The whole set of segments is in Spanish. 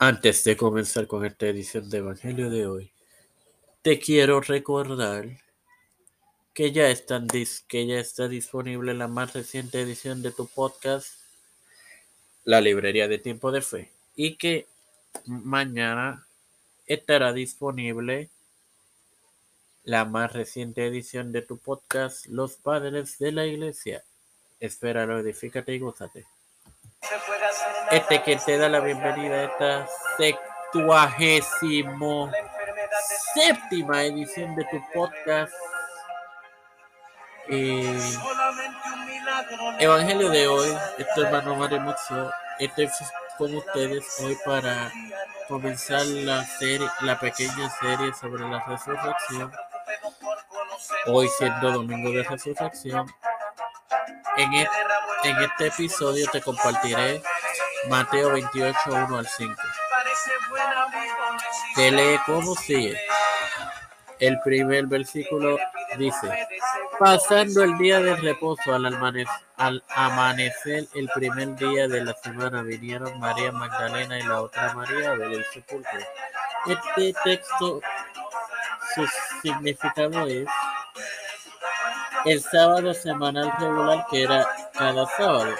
Antes de comenzar con esta edición de Evangelio de hoy, te quiero recordar que ya, están que ya está disponible la más reciente edición de tu podcast, La Librería de Tiempo de Fe, y que mañana estará disponible la más reciente edición de tu podcast, Los Padres de la Iglesia. Espéralo, edifícate y gózate. Este que te da la bienvenida a esta septuagésimo séptima edición de tu podcast. Eh, Evangelio de hoy, este hermano Mario Mucho, estoy con ustedes hoy para comenzar la serie, la pequeña serie sobre la resurrección. Hoy siendo domingo de resurrección. En, en este episodio te compartiré Mateo 28, 1 al 5. Que lee como sigue. El primer versículo dice, pasando el día de reposo al al amanecer el primer día de la semana vinieron María Magdalena y la otra María a ver el sepulcro. Este texto, su significado es el sábado semanal regular que era cada sábado.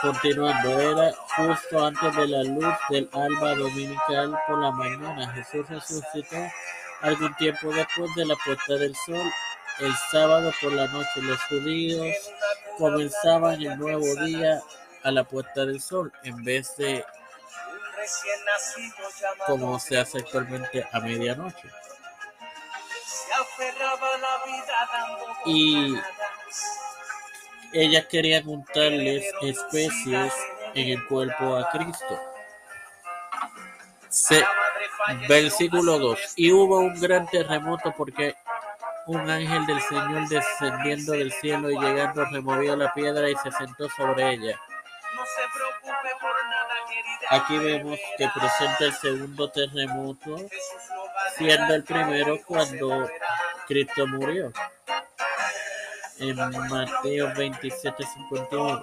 Continuando, era justo antes de la luz del alba dominical por la mañana. Jesús resucitó algún tiempo después de la puesta del sol. El sábado por la noche los judíos comenzaban el nuevo día a la puesta del sol en vez de como se hace actualmente a medianoche. Y ellas querían juntarles especies en el cuerpo a Cristo. versículo 2. Y hubo un gran terremoto porque un ángel del Señor descendiendo del cielo y llegando removió la piedra y se sentó sobre ella. Aquí vemos que presenta el segundo terremoto, siendo el primero cuando Cristo murió en Mateo 27, 51,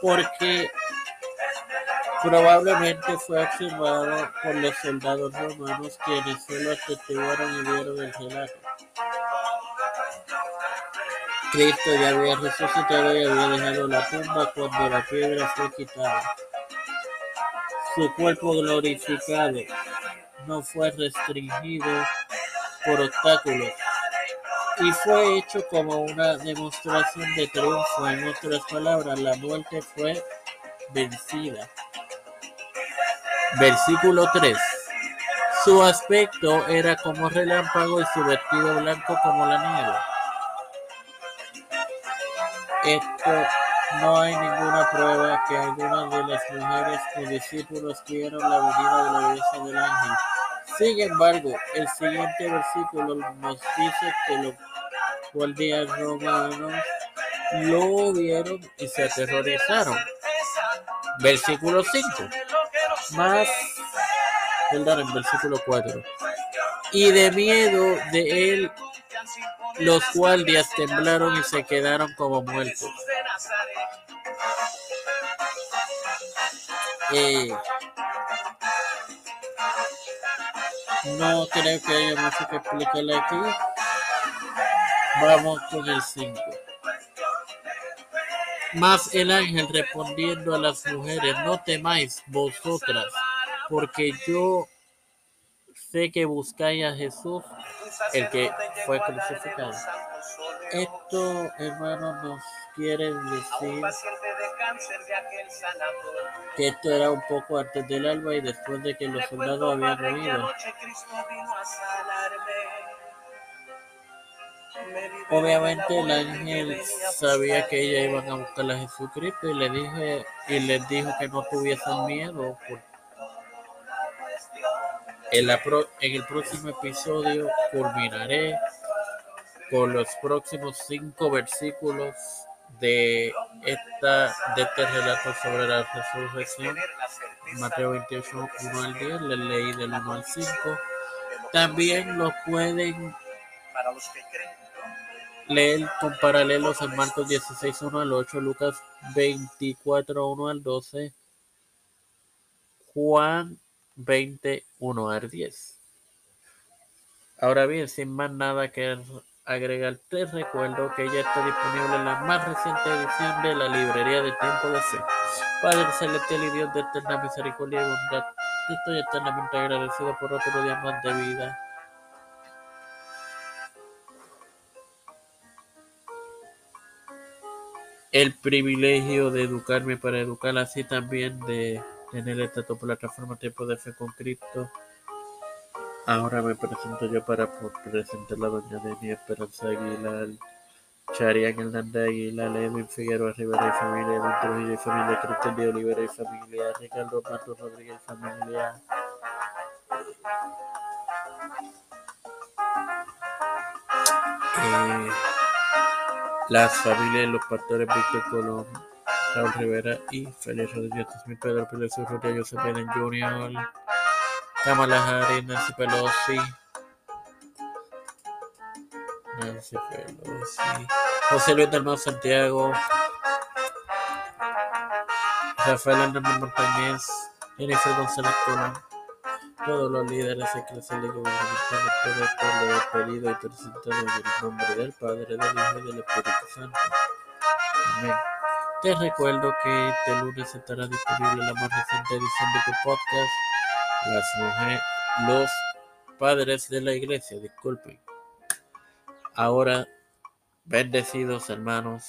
porque probablemente fue observado por los soldados romanos quienes solo atestiguaron y vieron el relato. Cristo ya había resucitado y había dejado la tumba cuando la piedra fue quitada. Su cuerpo glorificado no fue restringido por obstáculos y fue hecho como una demostración de triunfo. En otras palabras, la muerte fue vencida. Versículo 3. Su aspecto era como relámpago y su vestido blanco como la nieve. Esto no hay ninguna prueba que alguna de las mujeres o discípulos vieron la venida de la belleza del ángel sin embargo, el siguiente versículo nos dice que los guardias romanos lo vieron y se aterrorizaron. Versículo 5. Más, perdón, en versículo 4. Y de miedo de él, los guardias temblaron y se quedaron como muertos. Eh, No creo que haya mucho que explicarle aquí. Vamos con el 5. Más el ángel respondiendo a las mujeres, no temáis vosotras, porque yo sé que buscáis a Jesús, el que fue crucificado. Esto, hermano, nos quiere decir que esto era un poco antes del alba y después de que los soldados habían huido. Obviamente el ángel sabía que ella iban a buscar a Jesucristo y le dije y les dijo que no tuviesen miedo. En, en el próximo episodio culminaré con los próximos cinco versículos de esta de este relato sobre la resurrección, Mateo 28, 1 al 10, le leí del 1 al 5. También lo pueden leer con paralelos en Marcos 16, 1 al 8, Lucas 24, 1 al 12, Juan 20, 1 al 10. Ahora bien, sin más nada que agregar, te recuerdo que ya está disponible la más reciente edición de la librería de Tiempo de Fe. Padre celestial y Dios de eterna misericordia y bondad, estoy eternamente agradecido por otro día más de vida. El privilegio de educarme para educar, así también de tener esta plataforma Tiempo de Fe con Cristo. Ahora me presento yo para presentar la doña Deni Esperanza Aguilar, Charian Hernández Aguilar, Edwin Figueroa Rivera y familia, Edwin Trujillo y familia, Cristian de Olivera y familia, Ricardo Matos Rodríguez y familia. Eh, las familias los pastores Víctor Colón, Raúl Rivera y Félix Rodríguez, Pedro Pérez Urrutia, José Pérez Jr., Kamala Harris, Nancy Pelosi, Nancy Pelosi, José Luis del Santiago, Rafael Hernández Montañez, Jennifer González Colón, todos los líderes eclesiásticos gubernamentales lo he pedido y presentado en el nombre del Padre, del Hijo y del Espíritu Santo. Amén. Te recuerdo que este lunes estará disponible la más reciente edición de tu podcast las mujeres, los padres de la iglesia, disculpen. Ahora, bendecidos hermanos,